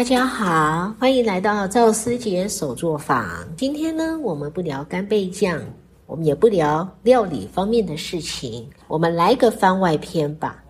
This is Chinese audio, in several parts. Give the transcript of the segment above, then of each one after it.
大家好，欢迎来到赵思杰手作坊。今天呢，我们不聊干贝酱，我们也不聊料理方面的事情，我们来个番外篇吧。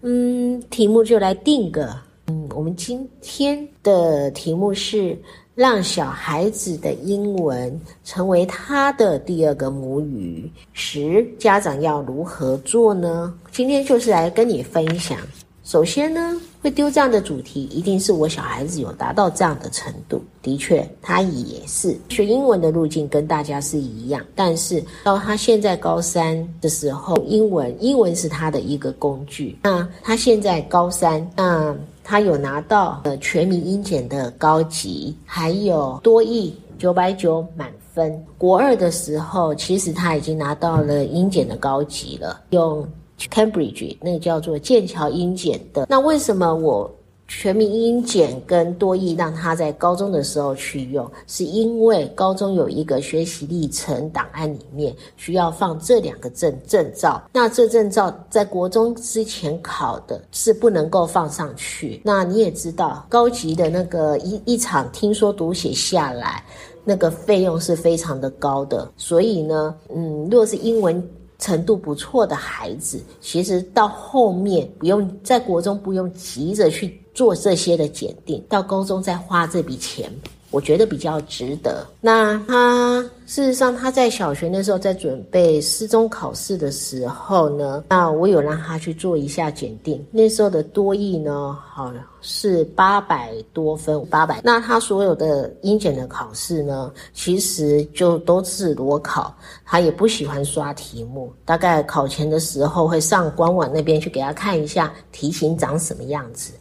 嗯，题目就来定个，嗯，我们今天的题目是让小孩子的英文成为他的第二个母语时，家长要如何做呢？今天就是来跟你分享。首先呢，会丢这样的主题，一定是我小孩子有达到这样的程度。的确，他也是学英文的路径跟大家是一样。但是到他现在高三的时候，英文英文是他的一个工具。那他现在高三，那他有拿到呃全民英检的高级，还有多益九百九满分。国二的时候，其实他已经拿到了英检的高级了，用。Cambridge 那个叫做剑桥英检的，那为什么我全民英检跟多益让他在高中的时候去用？是因为高中有一个学习历程档案里面需要放这两个证证照，那这证照在国中之前考的是不能够放上去。那你也知道，高级的那个一一场听说读写下来，那个费用是非常的高的，所以呢，嗯，如果是英文。程度不错的孩子，其实到后面不用在国中不用急着去做这些的检定，到高中再花这笔钱。我觉得比较值得。那他事实上他在小学那时候在准备四中考试的时候呢，那我有让他去做一下检定。那时候的多益呢，好是八百多分，八百。那他所有的英检的考试呢，其实就都是裸考，他也不喜欢刷题目。大概考前的时候会上官网那边去给他看一下题型长什么样子，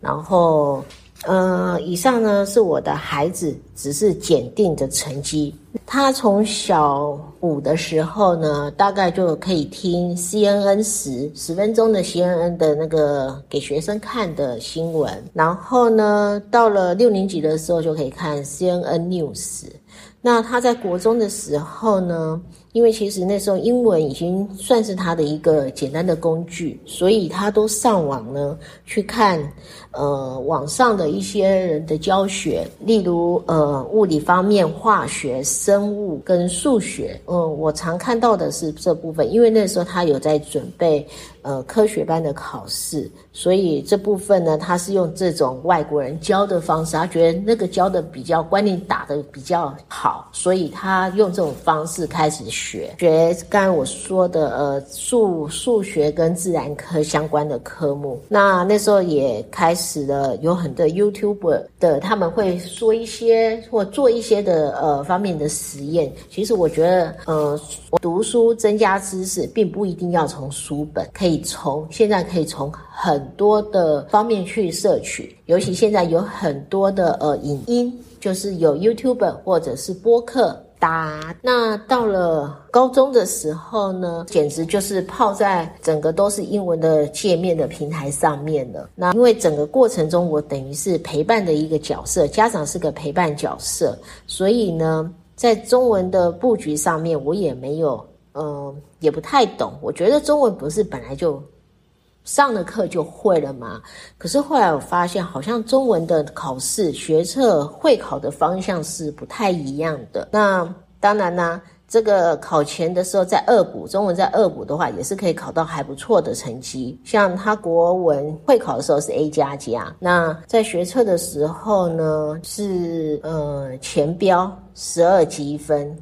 然后。嗯，以上呢是我的孩子只是检定的成绩。他从小五的时候呢，大概就可以听 CNN 十十分钟的 CNN 的那个给学生看的新闻，然后呢，到了六年级的时候就可以看 CNN News。那他在国中的时候呢？因为其实那时候英文已经算是他的一个简单的工具，所以他都上网呢去看，呃，网上的一些人的教学，例如呃物理方面、化学、生物跟数学。嗯，我常看到的是这部分，因为那时候他有在准备呃科学班的考试，所以这部分呢，他是用这种外国人教的方式，他觉得那个教的比较观念打的比较好，所以他用这种方式开始。学学刚才我说的呃数数学跟自然科相关的科目，那那时候也开始了有很多 YouTube 的他们会说一些或做一些的呃方面的实验。其实我觉得呃读书增加知识，并不一定要从书本，可以以从现在可以从很多的方面去摄取，尤其现在有很多的呃影音，就是有 YouTube 或者是播客。答那到了高中的时候呢，简直就是泡在整个都是英文的界面的平台上面了。那因为整个过程中，我等于是陪伴的一个角色，家长是个陪伴角色，所以呢，在中文的布局上面，我也没有，嗯，也不太懂。我觉得中文不是本来就。上了课就会了嘛？可是后来我发现，好像中文的考试学测会考的方向是不太一样的。那当然呢，这个考前的时候在二补中文，在二补的话也是可以考到还不错的成绩。像他国文会考的时候是 A 加加，那在学测的时候呢是呃前标十二积分。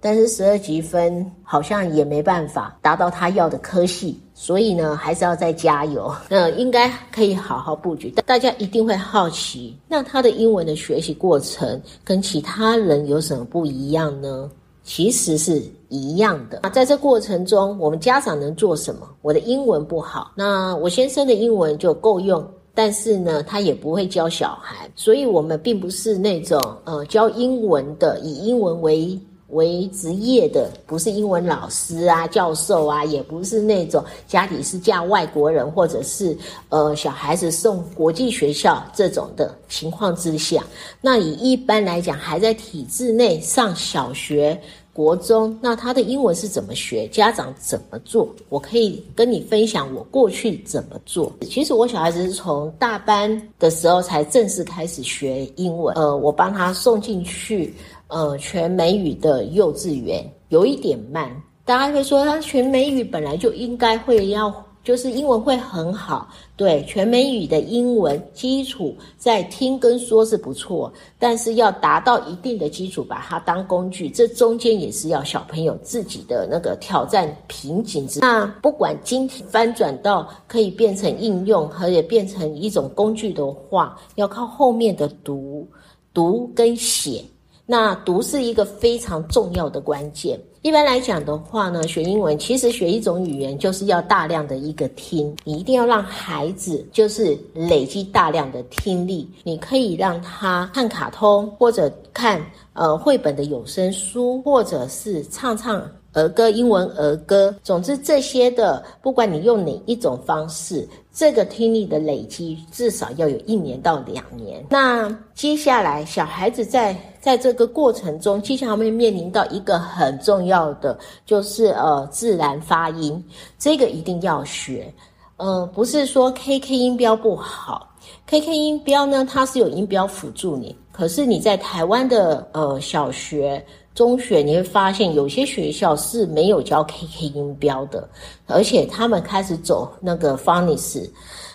但是十二级分好像也没办法达到他要的科系，所以呢，还是要再加油。那应该可以好好布局。但大家一定会好奇，那他的英文的学习过程跟其他人有什么不一样呢？其实是一样的。那在这过程中，我们家长能做什么？我的英文不好，那我先生的英文就够用，但是呢，他也不会教小孩，所以我们并不是那种呃教英文的，以英文为。为职业的不是英文老师啊、教授啊，也不是那种家里是嫁外国人，或者是呃小孩子送国际学校这种的情况之下，那以一般来讲还在体制内上小学国中，那他的英文是怎么学？家长怎么做？我可以跟你分享我过去怎么做。其实我小孩子是从大班的时候才正式开始学英文，呃，我帮他送进去呃全美语的幼稚园，有一点慢。大家会说他全美语本来就应该会要。就是英文会很好，对全美语的英文基础在听跟说是不错，但是要达到一定的基础，把它当工具，这中间也是要小朋友自己的那个挑战瓶颈。那不管今天翻转到可以变成应用，和也变成一种工具的话，要靠后面的读、读跟写。那读是一个非常重要的关键。一般来讲的话呢，学英文其实学一种语言就是要大量的一个听，你一定要让孩子就是累积大量的听力。你可以让他看卡通，或者看呃绘本的有声书，或者是唱唱。儿歌、英文儿歌，总之这些的，不管你用哪一种方式，这个听力的累积至少要有一年到两年。那接下来，小孩子在在这个过程中，接下来会面临到一个很重要的，就是呃自然发音，这个一定要学。呃，不是说 K K 音标不好，K K 音标呢，它是有音标辅助你，可是你在台湾的呃小学。中学你会发现有些学校是没有教 KK 音标的，而且他们开始走那个 f u n n s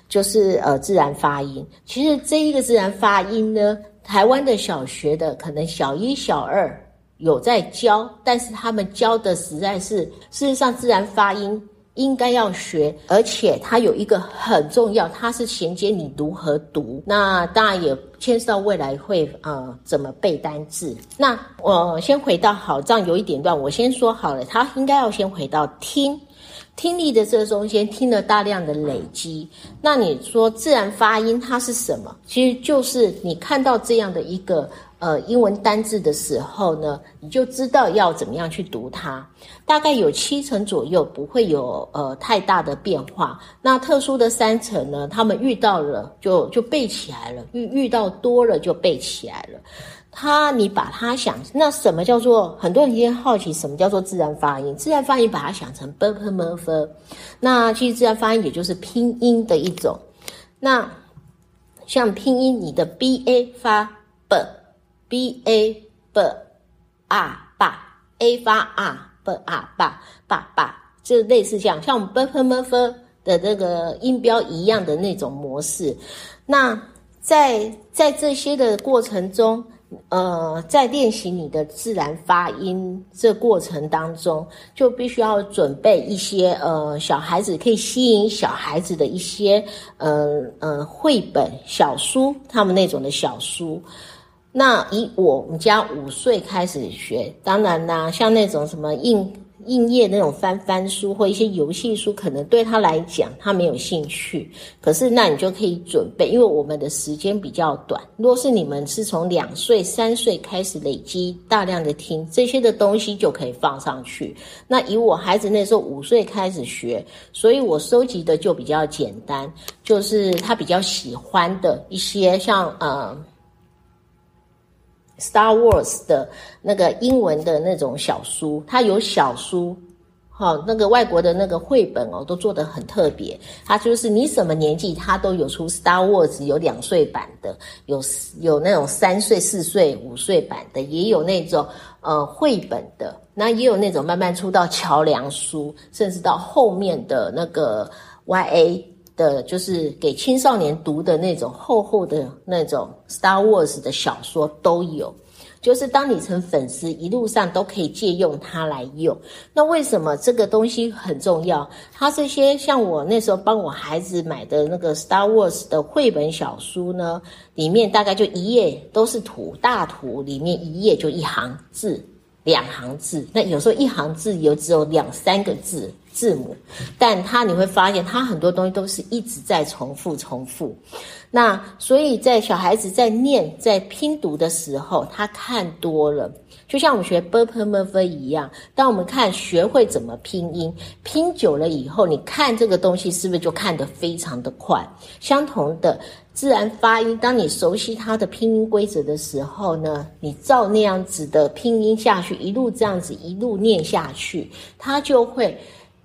就是呃自然发音。其实这一个自然发音呢，台湾的小学的可能小一、小二有在教，但是他们教的实在是事实上自然发音。应该要学，而且它有一个很重要，它是衔接你如何读。那当然也牵涉到未来会呃怎么背单字。那我先回到好，这样有一点乱，我先说好了，它应该要先回到听。听力的这中间听了大量的累积，那你说自然发音它是什么？其实就是你看到这样的一个呃英文单字的时候呢，你就知道要怎么样去读它。大概有七成左右不会有呃太大的变化，那特殊的三成呢，他们遇到了就就背起来了，遇遇到多了就背起来了。他，你把它想，那什么叫做？很多人今天好奇，什么叫做自然发音？自然发音把它想成 b p m f，那其实自然发音也就是拼音的一种。那像拼音，你的 b a 发 b b，b a b a 爸 a 发 r b a 爸爸爸，就类似这样，像我们 b p m f 的那个音标一样的那种模式。那在在这些的过程中。呃，在练习你的自然发音这过程当中，就必须要准备一些呃，小孩子可以吸引小孩子的一些呃呃绘本小书，他们那种的小书。那以我们家五岁开始学，当然啦，像那种什么印。应页那种翻翻书或一些游戏书，可能对他来讲他没有兴趣。可是那你就可以准备，因为我们的时间比较短。如果是你们是从两岁、三岁开始累积大量的听这些的东西，就可以放上去。那以我孩子那时候五岁开始学，所以我收集的就比较简单，就是他比较喜欢的一些像呃。Star Wars 的那个英文的那种小书，它有小书，好，那个外国的那个绘本哦，都做得很特别。它就是你什么年纪，它都有出 Star Wars，有两岁版的，有有那种三岁、四岁、五岁版的，也有那种呃绘本的，那也有那种慢慢出到桥梁书，甚至到后面的那个 YA。的就是给青少年读的那种厚厚的那种 Star Wars 的小说都有，就是当你成粉丝，一路上都可以借用它来用。那为什么这个东西很重要？它这些像我那时候帮我孩子买的那个 Star Wars 的绘本小书呢，里面大概就一页都是图，大图里面一页就一行字。两行字，那有时候一行字有只有两三个字字母，但它你会发现，它很多东西都是一直在重复重复。那所以在小孩子在念在拼读的时候，他看多了，就像我们学 b p m f 一样。当我们看学会怎么拼音，拼久了以后，你看这个东西是不是就看得非常的快？相同的。自然发音，当你熟悉它的拼音规则的时候呢，你照那样子的拼音下去，一路这样子一路念下去，它就会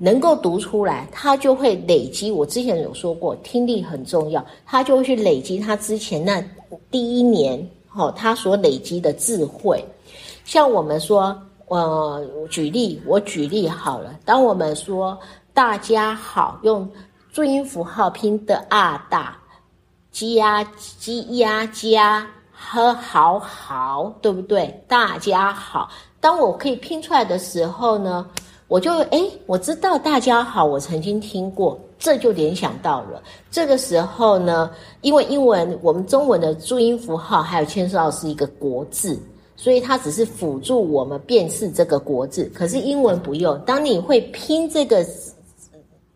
能够读出来，它就会累积。我之前有说过，听力很重要，它就会去累积它之前那第一年，哦，它所累积的智慧。像我们说，呃，举例，我举例好了，当我们说大家好，用注音符号拼的啊大。鸡呀鸡呀加和好好，对不对？大家好。当我可以拼出来的时候呢，我就哎，我知道大家好，我曾经听过，这就联想到了。这个时候呢，因为英文我们中文的注音符号还有牵涉到是一个国字，所以它只是辅助我们辨识这个国字。可是英文不用，当你会拼这个。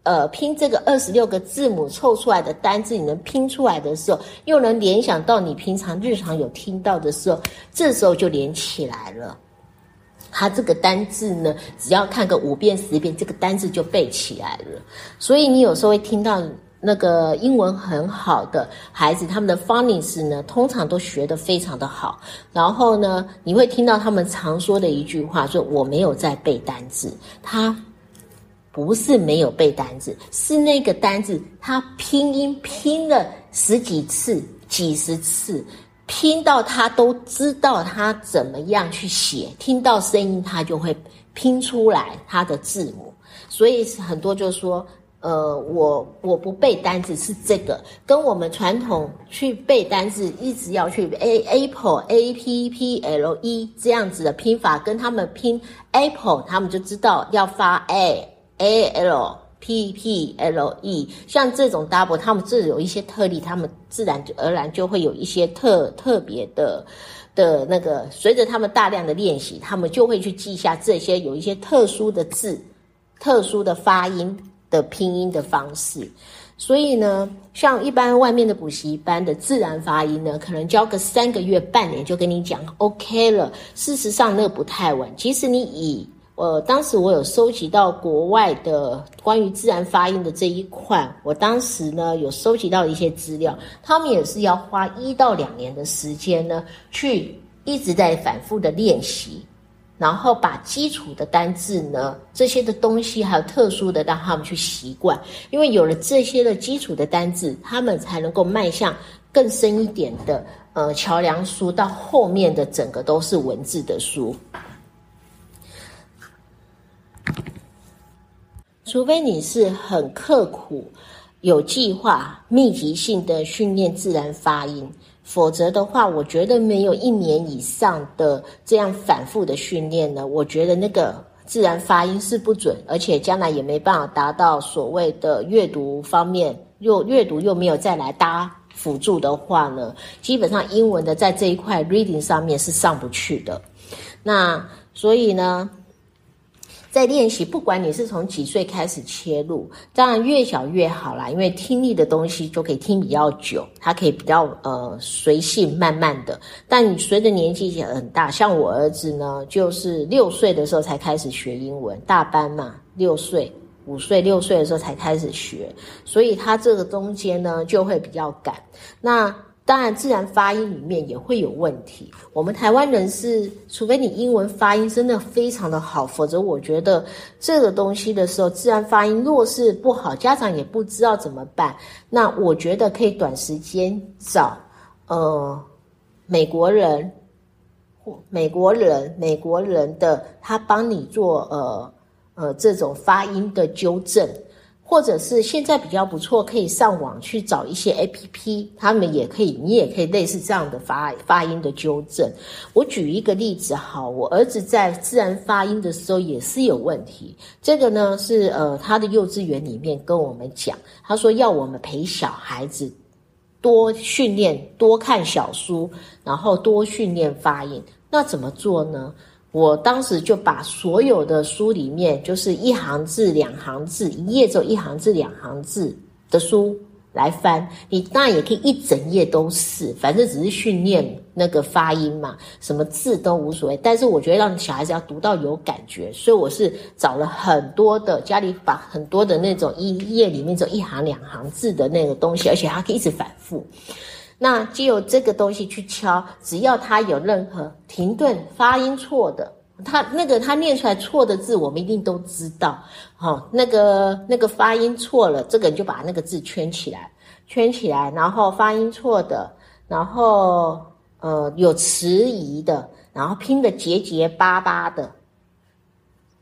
呃，拼这个二十六个字母凑出来的单字，你能拼出来的时候，又能联想到你平常日常有听到的时候，这时候就连起来了。它这个单字呢，只要看个五遍十遍，这个单字就背起来了。所以你有时候会听到那个英文很好的孩子，他们的 funny 词呢，通常都学得非常的好。然后呢，你会听到他们常说的一句话，说我没有在背单字，他。不是没有背单字，是那个单字他拼音拼了十几次、几十次，拼到他都知道他怎么样去写，听到声音他就会拼出来他的字母。所以很多就说，呃，我我不背单字是这个，跟我们传统去背单字，一直要去 a apple a p p l e 这样子的拼法，跟他们拼 apple，他们就知道要发 a。a l p p l e，像这种 double，他们自有一些特例，他们自然而然就会有一些特特别的的那个，随着他们大量的练习，他们就会去记下这些有一些特殊的字、特殊的发音的拼音的方式。所以呢，像一般外面的补习班的自然发音呢，可能教个三个月、半年就跟你讲 OK 了。事实上，那个不太稳。其实你以呃，当时我有收集到国外的关于自然发音的这一块，我当时呢有收集到一些资料，他们也是要花一到两年的时间呢，去一直在反复的练习，然后把基础的单字呢这些的东西还有特殊的让他们去习惯，因为有了这些的基础的单字，他们才能够迈向更深一点的呃桥梁书，到后面的整个都是文字的书。除非你是很刻苦、有计划、密集性的训练自然发音，否则的话，我觉得没有一年以上的这样反复的训练呢，我觉得那个自然发音是不准，而且将来也没办法达到所谓的阅读方面，又阅读又没有再来搭辅助的话呢，基本上英文的在这一块 reading 上面是上不去的。那所以呢？在练习，不管你是从几岁开始切入，当然越小越好啦，因为听力的东西就可以听比较久，它可以比较呃随性慢慢的。但你随着年纪很大，像我儿子呢，就是六岁的时候才开始学英文，大班嘛，六岁、五岁、六岁的时候才开始学，所以他这个中间呢就会比较赶。那当然，自然发音里面也会有问题。我们台湾人是，除非你英文发音真的非常的好，否则我觉得这个东西的时候，自然发音若是不好，家长也不知道怎么办。那我觉得可以短时间找呃美国人或美国人美国人的他帮你做呃呃这种发音的纠正。或者是现在比较不错，可以上网去找一些 A P P，他们也可以，你也可以类似这样的发发音的纠正。我举一个例子，哈，我儿子在自然发音的时候也是有问题。这个呢是呃他的幼稚园里面跟我们讲，他说要我们陪小孩子多训练，多看小书，然后多训练发音。那怎么做呢？我当时就把所有的书里面，就是一行字、两行字，一页只有一行字、两行字的书来翻。你当然也可以一整页都是，反正只是训练那个发音嘛，什么字都无所谓。但是我觉得让小孩子要读到有感觉，所以我是找了很多的家里把很多的那种一页里面只有一行两行字的那个东西，而且它可以一直反复。那就有这个东西去敲，只要他有任何停顿、发音错的，他那个他念出来错的字，我们一定都知道。好，那个那个发音错了，这个人就把那个字圈起来，圈起来，然后发音错的，然后呃有迟疑的，然后拼的结结巴巴的，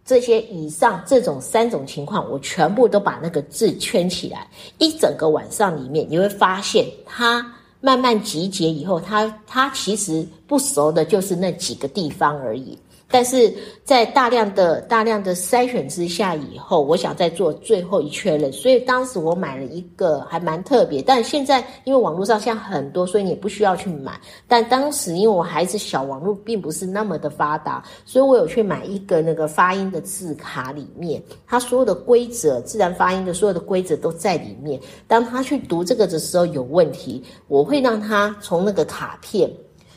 这些以上这种三种情况，我全部都把那个字圈起来。一整个晚上里面，你会发现他。慢慢集结以后，他他其实不熟的就是那几个地方而已。但是在大量的大量的筛选之下以后，我想再做最后一确认，所以当时我买了一个还蛮特别，但现在因为网络上现在很多，所以你也不需要去买。但当时因为我孩子小，网络并不是那么的发达，所以我有去买一个那个发音的字卡，里面它所有的规则，自然发音的所有的规则都在里面。当他去读这个的时候有问题，我会让他从那个卡片。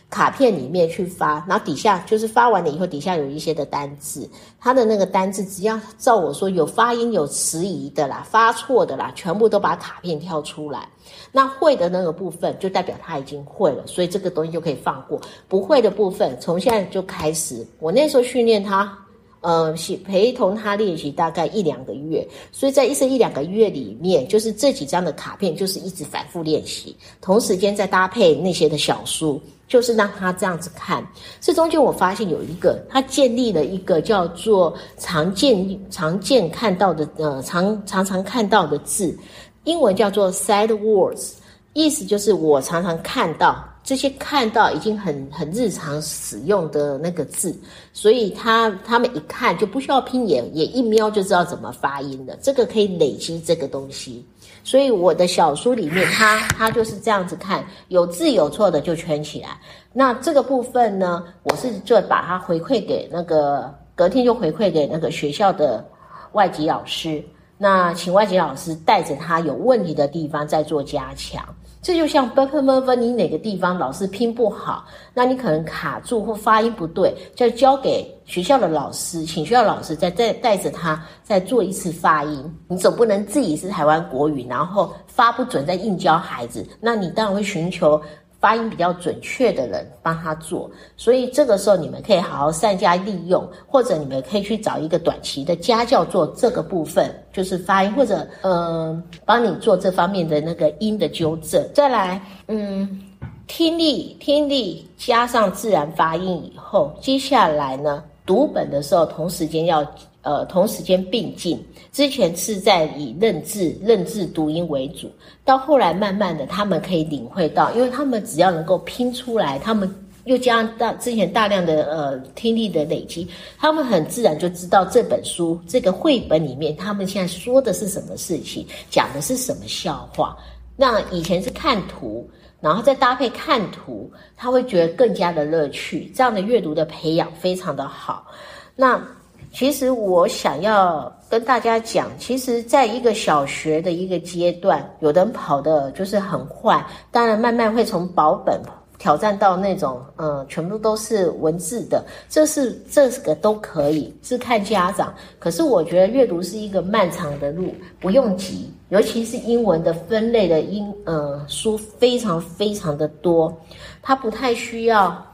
卡片里面去发，然后底下就是发完了以后，底下有一些的单字，他的那个单字只要照我说有发音有迟疑的啦，发错的啦，全部都把卡片挑出来。那会的那个部分就代表他已经会了，所以这个东西就可以放过。不会的部分，从现在就开始，我那时候训练他。呃，陪同他练习大概一两个月，所以在一生一两个月里面，就是这几张的卡片，就是一直反复练习，同时间再搭配那些的小书，就是让他这样子看。这中间我发现有一个，他建立了一个叫做常见常见看到的呃常常常看到的字，英文叫做 side words，意思就是我常常看到。这些看到已经很很日常使用的那个字，所以他他们一看就不需要拼，也也一瞄就知道怎么发音的。这个可以累积这个东西，所以我的小书里面，他他就是这样子看，有字有错的就圈起来。那这个部分呢，我是就把它回馈给那个隔天就回馈给那个学校的外籍老师，那请外籍老师带着他有问题的地方再做加强。这就像 b u r p m e 你哪个地方老是拼不好，那你可能卡住或发音不对，就交给学校的老师，请学校老师再再带着他再做一次发音。你总不能自己是台湾国语，然后发不准再硬教孩子，那你当然会寻求。发音比较准确的人帮他做，所以这个时候你们可以好好善加利用，或者你们可以去找一个短期的家教做这个部分，就是发音，或者嗯帮你做这方面的那个音的纠正。再来，嗯，听力，听力加上自然发音以后，接下来呢，读本的时候同时间要。呃，同时间并进，之前是在以认字、认字读音为主，到后来慢慢的，他们可以领会到，因为他们只要能够拼出来，他们又加上大之前大量的呃听力的累积，他们很自然就知道这本书这个绘本里面，他们现在说的是什么事情，讲的是什么笑话。那以前是看图，然后再搭配看图，他会觉得更加的乐趣，这样的阅读的培养非常的好。那。其实我想要跟大家讲，其实在一个小学的一个阶段，有的人跑的就是很快，当然慢慢会从保本挑战到那种，嗯，全部都是文字的，这是这个都可以，是看家长。可是我觉得阅读是一个漫长的路，不用急，尤其是英文的分类的英，呃，书非常非常的多，它不太需要，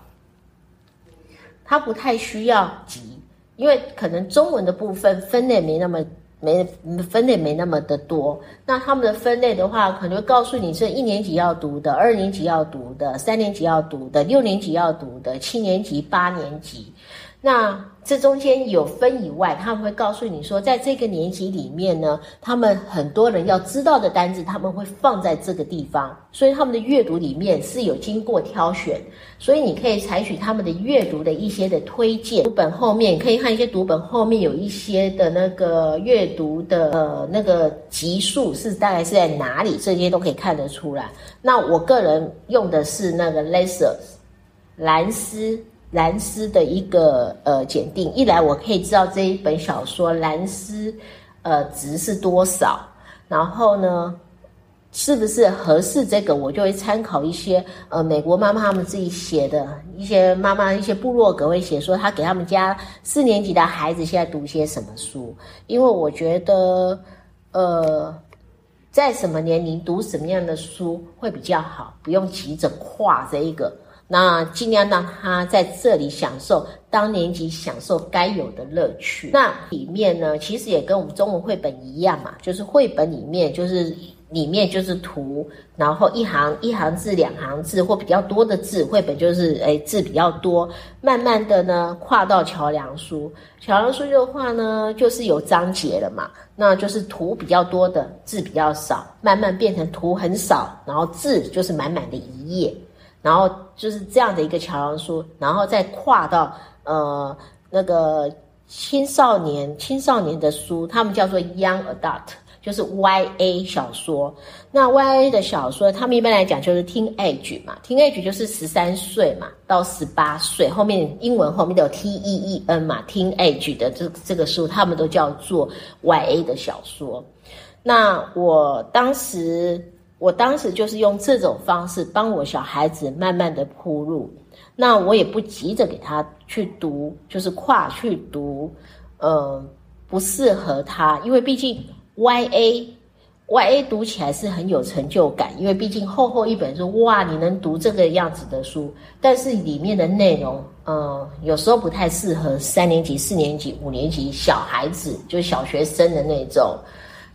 它不太需要急。因为可能中文的部分分类没那么没分类没那么的多，那他们的分类的话，可能会告诉你是一年级要读的，二年级要读的，三年级要读的，六年级要读的，七年级、八年级。那这中间有分以外，他们会告诉你说，在这个年级里面呢，他们很多人要知道的单字，他们会放在这个地方，所以他们的阅读里面是有经过挑选，所以你可以采取他们的阅读的一些的推荐。读本后面可以看一些读本后面有一些的那个阅读的呃那个级数是大概是在哪里，这些都可以看得出来。那我个人用的是那个 Lesser 蓝思。蓝斯的一个呃检定，一来我可以知道这一本小说蓝斯呃值是多少，然后呢，是不是合适这个，我就会参考一些呃美国妈妈他们自己写的一些妈妈一些部落格会写说，他给他们家四年级的孩子现在读些什么书，因为我觉得呃在什么年龄读什么样的书会比较好，不用急着跨这一个。那尽量让他在这里享受当年级享受该有的乐趣。那里面呢，其实也跟我们中文绘本一样嘛，就是绘本里面就是里面就是图，然后一行一行字、两行字或比较多的字，绘本就是诶字比较多。慢慢的呢，跨到桥梁书，桥梁书的话呢，就是有章节了嘛，那就是图比较多的字比较少，慢慢变成图很少，然后字就是满满的一页。然后就是这样的一个桥梁书，然后再跨到呃那个青少年青少年的书，他们叫做 Young Adult，就是 YA 小说。那 YA 的小说，他们一般来讲就是 Teenage 嘛，Teenage 就是十三岁嘛到十八岁，后面英文后面都有 T E E N 嘛，Teenage 的这这个书，他们都叫做 YA 的小说。那我当时。我当时就是用这种方式帮我小孩子慢慢的铺路，那我也不急着给他去读，就是跨去读，呃，不适合他，因为毕竟 Y A Y A 读起来是很有成就感，因为毕竟厚厚一本书，哇，你能读这个样子的书，但是里面的内容，呃，有时候不太适合三年级、四年级、五年级小孩子，就小学生的那种。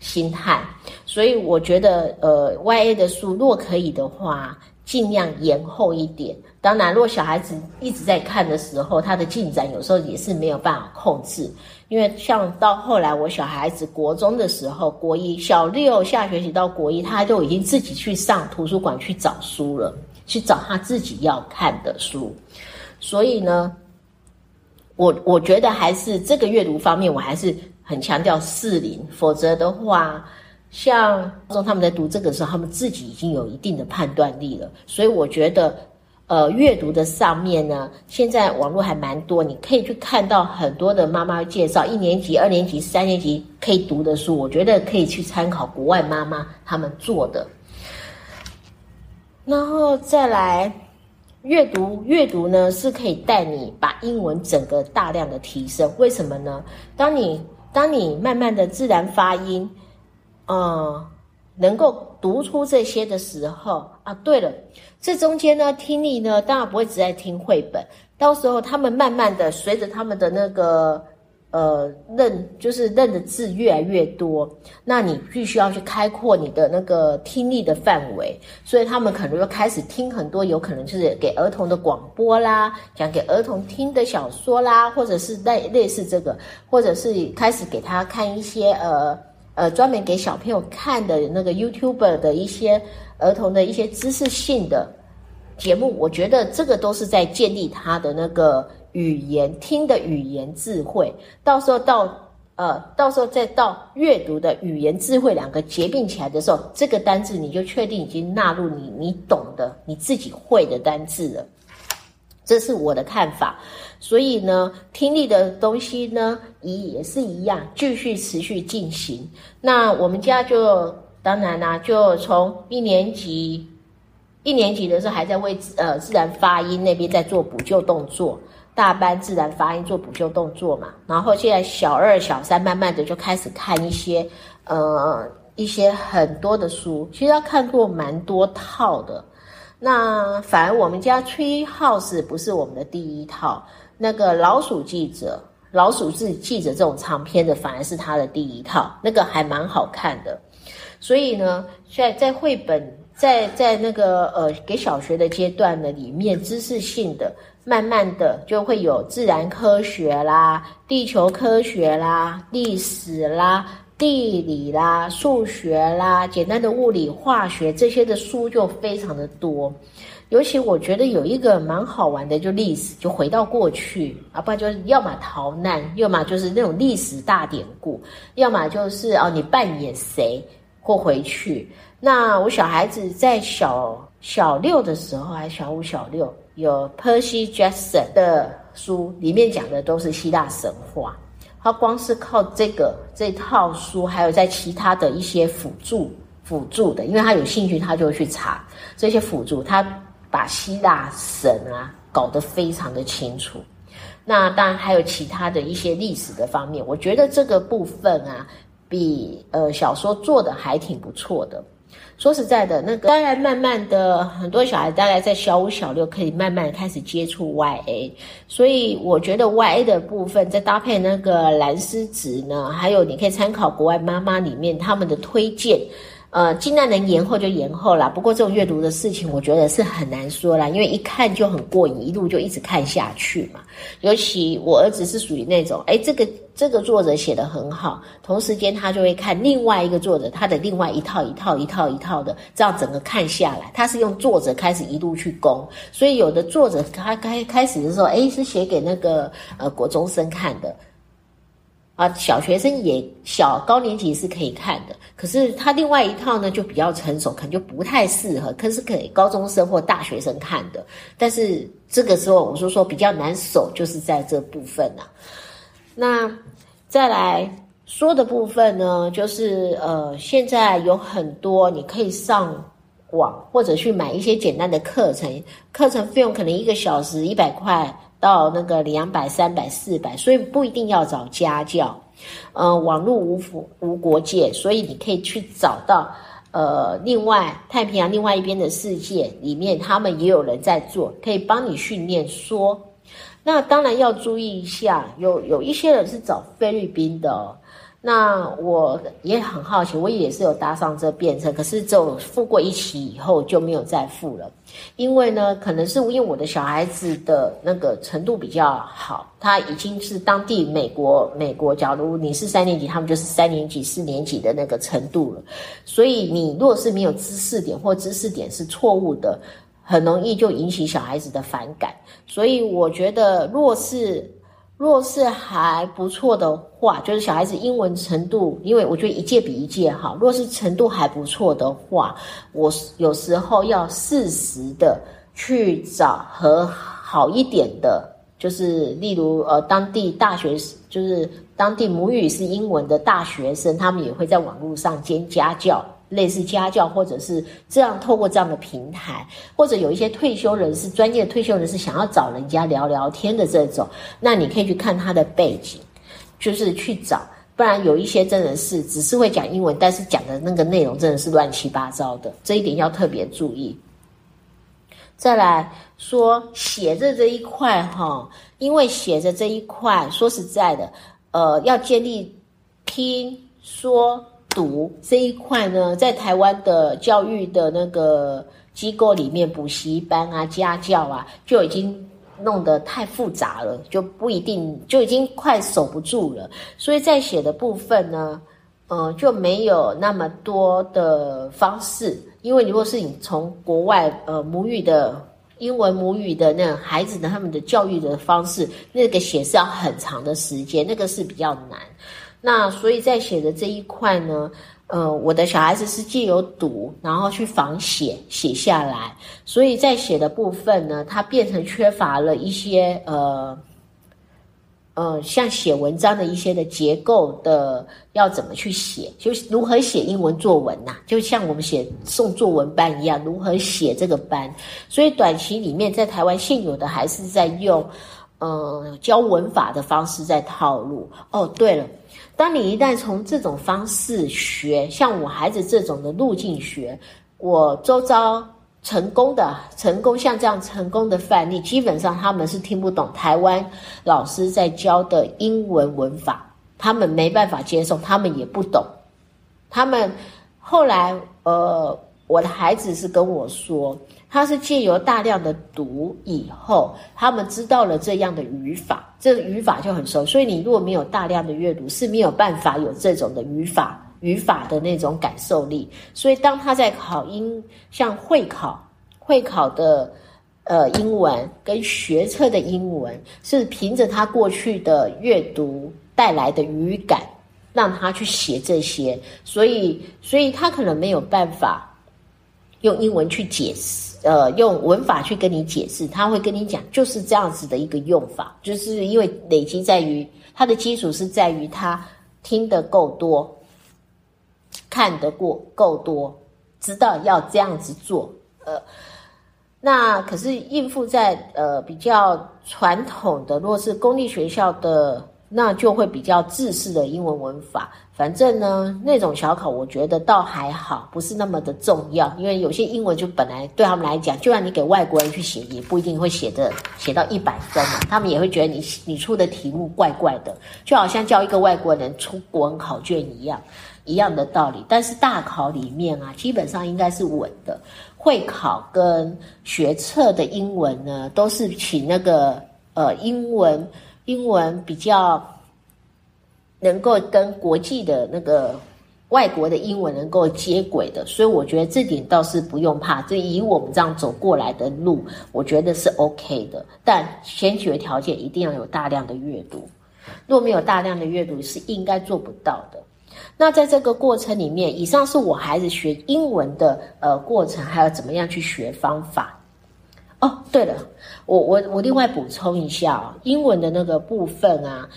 心态，所以我觉得，呃，Y A 的书，若可以的话，尽量延后一点。当然，如果小孩子一直在看的时候，他的进展有时候也是没有办法控制。因为像到后来，我小孩子国中的时候，国一小六下学期到国一，他就已经自己去上图书馆去找书了，去找他自己要看的书。所以呢，我我觉得还是这个阅读方面，我还是。很强调适龄，否则的话，像中他们在读这个时候，他们自己已经有一定的判断力了。所以我觉得，呃，阅读的上面呢，现在网络还蛮多，你可以去看到很多的妈妈介绍一年级、二年级、三年级可以读的书，我觉得可以去参考国外妈妈他们做的。然后再来阅读，阅读呢是可以带你把英文整个大量的提升。为什么呢？当你当你慢慢的自然发音，呃，能够读出这些的时候啊，对了，这中间呢，听力呢，当然不会只在听绘本，到时候他们慢慢的随着他们的那个。呃，认就是认的字越来越多，那你必须要去开阔你的那个听力的范围，所以他们可能就开始听很多，有可能就是给儿童的广播啦，讲给儿童听的小说啦，或者是类类似这个，或者是开始给他看一些呃呃专门给小朋友看的那个 YouTuber 的一些儿童的一些知识性的节目，我觉得这个都是在建立他的那个。语言听的语言智慧，到时候到呃，到时候再到阅读的语言智慧两个结并起来的时候，这个单字你就确定已经纳入你你懂的你自己会的单字了。这是我的看法。所以呢，听力的东西呢，也也是一样，继续持续进行。那我们家就当然啦，就从一年级一年级的时候还在为呃自然发音那边在做补救动作。大班自然发音做补救动作嘛，然后现在小二、小三慢慢的就开始看一些，呃，一些很多的书，其实要看过蛮多套的。那反而我们家 Tree House 不是我们的第一套，那个老鼠记者、老鼠记记者这种长篇的反而是他的第一套，那个还蛮好看的。所以呢，现在在绘本在在那个呃给小学的阶段呢，里面知识性的。慢慢的就会有自然科学啦、地球科学啦、历史啦、地理啦、数学啦、简单的物理、化学这些的书就非常的多。尤其我觉得有一个蛮好玩的，就历史，就回到过去啊，不然就要么逃难，要么就是那种历史大典故，要么就是哦你扮演谁或回去。那我小孩子在小小六的时候，还小五、小六。有 Percy Jackson 的书，里面讲的都是希腊神话。他光是靠这个这套书，还有在其他的一些辅助辅助的，因为他有兴趣，他就会去查这些辅助。他把希腊神啊搞得非常的清楚。那当然还有其他的一些历史的方面，我觉得这个部分啊，比呃小说做的还挺不错的。说实在的，那个当然慢慢的，很多小孩大概在小五、小六可以慢慢开始接触 YA，所以我觉得 YA 的部分再搭配那个蓝狮子呢，还有你可以参考国外妈妈里面他们的推荐。呃，尽量能延后就延后啦。不过这种阅读的事情，我觉得是很难说啦，因为一看就很过瘾，一路就一直看下去嘛。尤其我儿子是属于那种，哎，这个这个作者写的很好，同时间他就会看另外一个作者他的另外一套一套一套一套的，这样整个看下来，他是用作者开始一路去攻。所以有的作者他开开始的时候，哎，是写给那个呃国中生看的。啊，小学生也小高年级是可以看的，可是他另外一套呢就比较成熟，可能就不太适合，可是给高中生或大学生看的。但是这个时候，我说说比较难守，就是在这部分呐。那再来说的部分呢，就是呃，现在有很多你可以上网或者去买一些简单的课程，课程费用可能一个小时一百块。到那个两百、三百、四百，所以不一定要找家教。呃，网络无服无国界，所以你可以去找到呃，另外太平洋另外一边的世界里面，他们也有人在做，可以帮你训练说。那当然要注意一下，有有一些人是找菲律宾的。那我也很好奇，我也是有搭上这便车，可是只有付过一期以后就没有再付了，因为呢，可能是因为我的小孩子的那个程度比较好，他已经是当地美国美国，假如你是三年级，他们就是三年级、四年级的那个程度了，所以你若是没有知识点或知识点是错误的，很容易就引起小孩子的反感，所以我觉得若是。若是还不错的话，就是小孩子英文程度，因为我觉得一届比一届好。若是程度还不错的话，我有时候要适时的去找和好一点的，就是例如呃当地大学，就是当地母语是英文的大学生，他们也会在网络上兼家教。类似家教，或者是这样透过这样的平台，或者有一些退休人士、专业退休人士想要找人家聊聊天的这种，那你可以去看他的背景，就是去找。不然有一些真的是只是会讲英文，但是讲的那个内容真的是乱七八糟的，这一点要特别注意。再来说写着这一块哈，因为写着这一块，说实在的，呃，要建立听说。读这一块呢，在台湾的教育的那个机构里面，补习班啊、家教啊，就已经弄得太复杂了，就不一定就已经快守不住了。所以在写的部分呢，呃，就没有那么多的方式。因为如果是你从国外呃母语的英文母语的那孩子的他们的教育的方式，那个写是要很长的时间，那个是比较难。那所以在写的这一块呢，呃，我的小孩子是借由读，然后去仿写写下来，所以在写的部分呢，它变成缺乏了一些呃呃，像写文章的一些的结构的，要怎么去写，就如何写英文作文呐，就像我们写送作文班一样，如何写这个班，所以短期里面在台湾现有的还是在用呃教文法的方式在套路。哦，对了。当你一旦从这种方式学，像我孩子这种的路径学，我周遭成功的、成功像这样成功的范例，基本上他们是听不懂台湾老师在教的英文文法，他们没办法接受，他们也不懂。他们后来，呃，我的孩子是跟我说。他是借由大量的读以后，他们知道了这样的语法，这语法就很熟。所以你如果没有大量的阅读，是没有办法有这种的语法、语法的那种感受力。所以当他在考英，像会考、会考的呃英文跟学测的英文，是凭着他过去的阅读带来的语感，让他去写这些。所以，所以他可能没有办法用英文去解释。呃，用文法去跟你解释，他会跟你讲，就是这样子的一个用法，就是因为累积在于它的基础是在于他听得够多。看得过够多，知道要这样子做，呃，那可是应付在呃比较传统的，如果是公立学校的。那就会比较自式的英文文法，反正呢，那种小考我觉得倒还好，不是那么的重要，因为有些英文就本来对他们来讲，就算你给外国人去写，也不一定会写的写到一百分嘛，他们也会觉得你你出的题目怪怪的，就好像叫一个外国人出国文考卷一样，一样的道理。但是大考里面啊，基本上应该是稳的，会考跟学测的英文呢，都是请那个呃英文。英文比较能够跟国际的那个外国的英文能够接轨的，所以我觉得这点倒是不用怕。这以我们这样走过来的路，我觉得是 OK 的。但先决条件一定要有大量的阅读，若没有大量的阅读，是应该做不到的。那在这个过程里面，以上是我孩子学英文的呃过程，还有怎么样去学方法。哦，对了，我我我另外补充一下哦，英文的那个部分啊，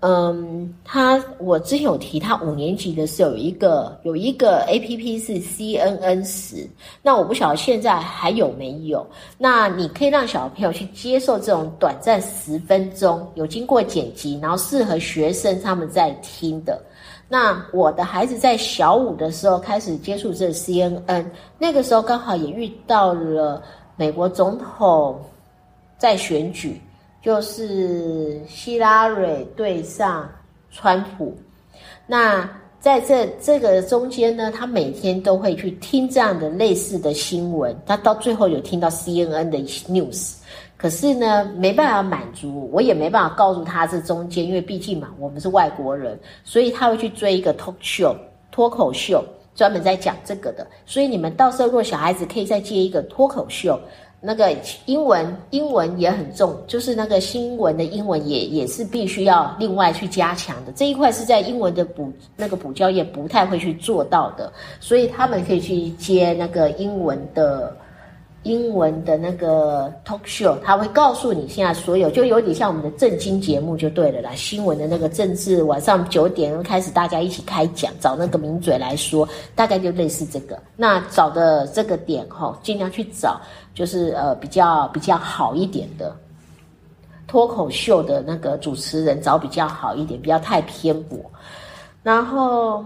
嗯，他我之前有提，他五年级的时候有一个有一个 A P P 是 C N N 十，那我不晓得现在还有没有。那你可以让小朋友去接受这种短暂十分钟，有经过剪辑，然后适合学生他们在听的。那我的孩子在小五的时候开始接触这 C N N，那个时候刚好也遇到了。美国总统在选举，就是希拉蕊对上川普。那在这这个中间呢，他每天都会去听这样的类似的新闻。他到最后有听到 CNN 的 news，可是呢，没办法满足，我也没办法告诉他这中间，因为毕竟嘛，我们是外国人，所以他会去追一个 talk show 脱口秀。专门在讲这个的，所以你们到时候如果小孩子可以再接一个脱口秀，那个英文英文也很重，就是那个新闻的英文也也是必须要另外去加强的。这一块是在英文的补那个补教业不太会去做到的，所以他们可以去接那个英文的。英文的那个 talk show，他会告诉你现在所有，就有点像我们的正经节目就对了啦。新闻的那个政治，晚上九点开始大家一起开讲，找那个名嘴来说，大概就类似这个。那找的这个点哈，尽量去找，就是呃比较比较好一点的脱口秀的那个主持人，找比较好一点，不要太偏颇。然后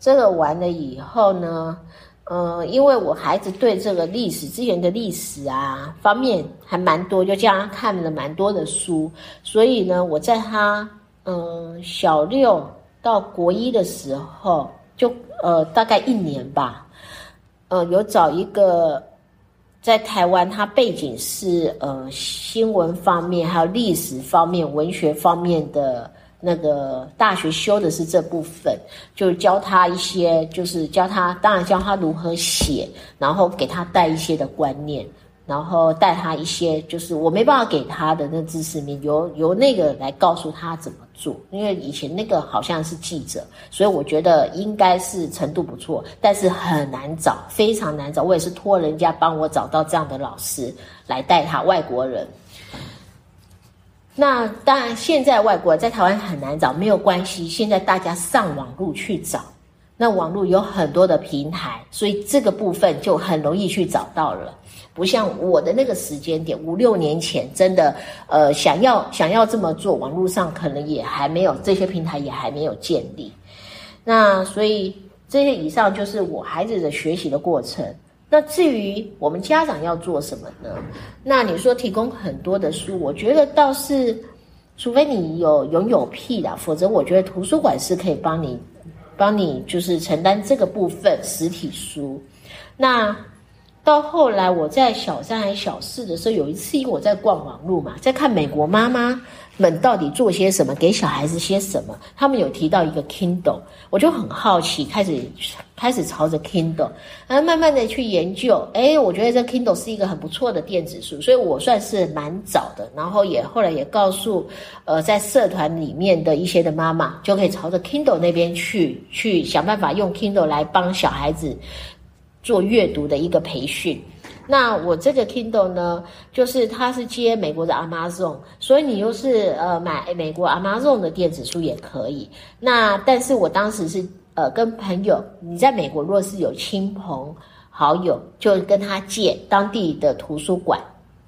这个完了以后呢？呃，因为我孩子对这个历史资源的历史啊方面还蛮多，就这样看了蛮多的书，所以呢，我在他嗯小六到国一的时候，就呃大概一年吧，呃有找一个在台湾，他背景是呃新闻方面，还有历史方面、文学方面的。那个大学修的是这部分，就教他一些，就是教他，当然教他如何写，然后给他带一些的观念，然后带他一些，就是我没办法给他的那知识面，由由那个来告诉他怎么做。因为以前那个好像是记者，所以我觉得应该是程度不错，但是很难找，非常难找。我也是托人家帮我找到这样的老师来带他，外国人。那当然，现在外国在台湾很难找，没有关系。现在大家上网路去找，那网络有很多的平台，所以这个部分就很容易去找到了。不像我的那个时间点，五六年前，真的，呃，想要想要这么做，网络上可能也还没有这些平台也还没有建立。那所以这些以上就是我孩子的学习的过程。那至于我们家长要做什么呢？那你说提供很多的书，我觉得倒是，除非你有拥有癖啦，否则我觉得图书馆是可以帮你，帮你就是承担这个部分实体书。那到后来我在小三还小四的时候，有一次因为我在逛网络嘛，在看美国妈妈。们到底做些什么？给小孩子些什么？他们有提到一个 Kindle，我就很好奇，开始开始朝着 Kindle，然后慢慢的去研究。哎，我觉得这 Kindle 是一个很不错的电子书，所以我算是蛮早的。然后也后来也告诉，呃，在社团里面的一些的妈妈，就可以朝着 Kindle 那边去，去想办法用 Kindle 来帮小孩子做阅读的一个培训。那我这个 Kindle 呢，就是它是接美国的 Amazon，所以你又是呃买美国 Amazon 的电子书也可以。那但是我当时是呃跟朋友，你在美国若是有亲朋好友，就跟他借当地的图书馆，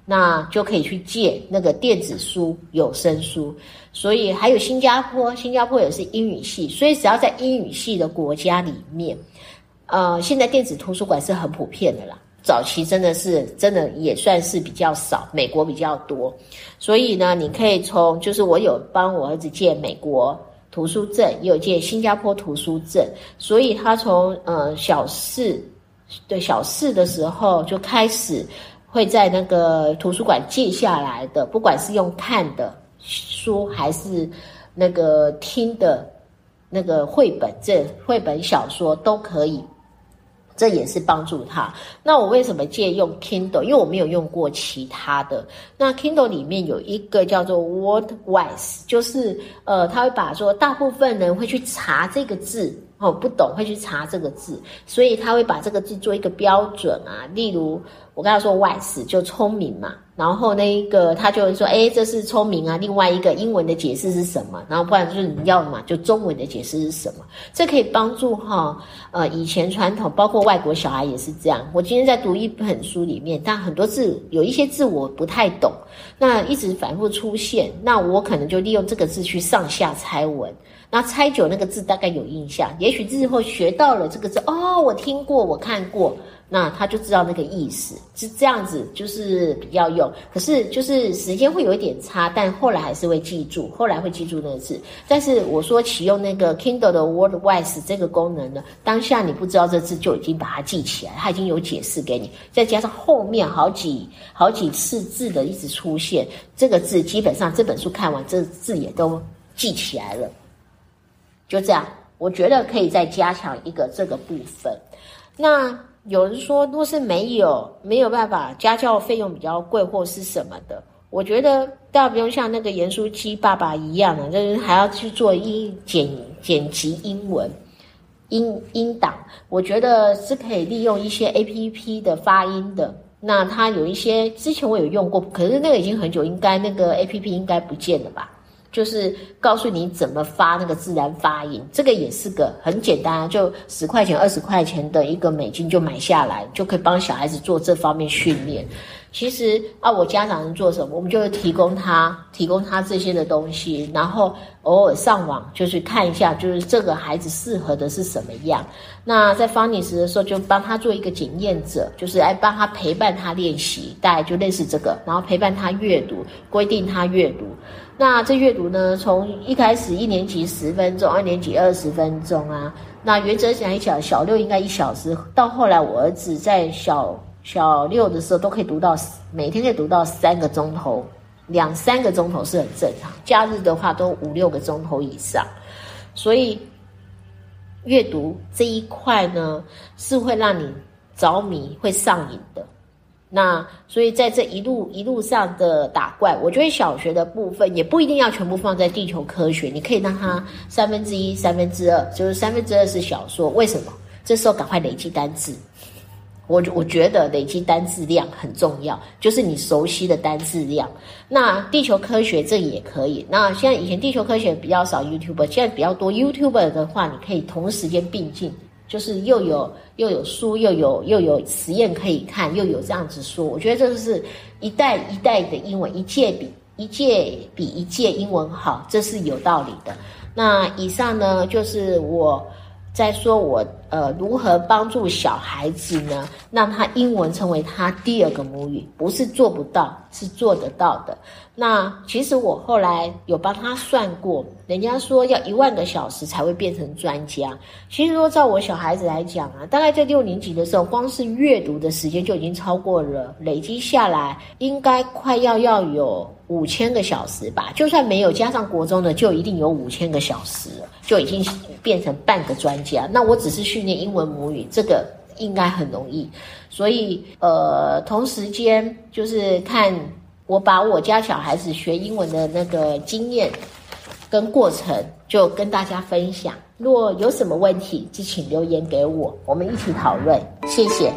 那就可以去借那个电子书、有声书。所以还有新加坡，新加坡也是英语系，所以只要在英语系的国家里面，呃，现在电子图书馆是很普遍的啦。早期真的是真的也算是比较少，美国比较多，所以呢，你可以从就是我有帮我儿子借美国图书证，也有借新加坡图书证，所以他从呃小四对小四的时候就开始会在那个图书馆借下来的，不管是用看的书还是那个听的那个绘本，这绘本小说都可以。这也是帮助他。那我为什么借用 Kindle？因为我没有用过其他的。那 Kindle 里面有一个叫做 Wordwise，就是呃，他会把说大部分人会去查这个字哦，不懂会去查这个字，所以他会把这个字做一个标准啊。例如我跟他说 wise 就聪明嘛。然后那一个他就会说，哎，这是聪明啊。另外一个英文的解释是什么？然后不然就是你要嘛，就中文的解释是什么？这可以帮助哈，呃，以前传统包括外国小孩也是这样。我今天在读一本书里面，但很多字有一些字我不太懂，那一直反复出现，那我可能就利用这个字去上下猜文。那猜久那个字大概有印象，也许日后学到了这个字，哦，我听过，我看过。那他就知道那个意思是这样子，就是比较用。可是就是时间会有一点差，但后来还是会记住，后来会记住那个字。但是我说启用那个 Kindle 的 Wordwise 这个功能呢，当下你不知道这字就已经把它记起来，它已经有解释给你，再加上后面好几好几次字的一直出现，这个字基本上这本书看完，这字也都记起来了。就这样，我觉得可以再加强一个这个部分。那。有人说，若是没有没有办法，家教费用比较贵，或是什么的，我觉得倒不用像那个严书基爸爸一样的，就是还要去做音剪剪辑英文音音档。我觉得是可以利用一些 A P P 的发音的。那它有一些之前我有用过，可是那个已经很久，应该那个 A P P 应该不见了吧？就是告诉你怎么发那个自然发音，这个也是个很简单，就十块钱、二十块钱的一个美金就买下来，就可以帮小孩子做这方面训练。其实啊，我家长能做什么，我们就会提供他提供他这些的东西，然后偶尔上网就去看一下，就是这个孩子适合的是什么样。那在方尼时的时候，就帮他做一个检验者，就是来帮他陪伴他练习，大概就类似这个，然后陪伴他阅读，规定他阅读。那这阅读呢，从一开始一年级十分钟，二年级二十分钟啊。那原则讲一讲，小六应该一小时。到后来我儿子在小小六的时候，都可以读到每天可以读到三个钟头，两三个钟头是很正常。假日的话都五六个钟头以上。所以阅读这一块呢，是会让你着迷、会上瘾的。那所以在这一路一路上的打怪，我觉得小学的部分也不一定要全部放在地球科学，你可以让它三分之一、三分之二，就是三分之二是小说。为什么？这时候赶快累积单字。我我觉得累积单字量很重要，就是你熟悉的单字量。那地球科学这也可以。那现在以前地球科学比较少 YouTube，现在比较多 YouTube 的话，你可以同时间并进。就是又有又有书，又有又有实验可以看，又有这样子说，我觉得这是一代一代的英文，一届比一届比一届英文好，这是有道理的。那以上呢，就是我在说我呃如何帮助小孩子呢，让他英文成为他第二个母语，不是做不到，是做得到的。那其实我后来有帮他算过，人家说要一万个小时才会变成专家。其实说照我小孩子来讲啊，大概在六年级的时候，光是阅读的时间就已经超过了，累积下来应该快要要有五千个小时吧。就算没有加上国中的，就一定有五千个小时，就已经变成半个专家。那我只是训练英文母语，这个应该很容易。所以呃，同时间就是看。我把我家小孩子学英文的那个经验跟过程，就跟大家分享。若有什么问题，就请留言给我，我们一起讨论。谢谢。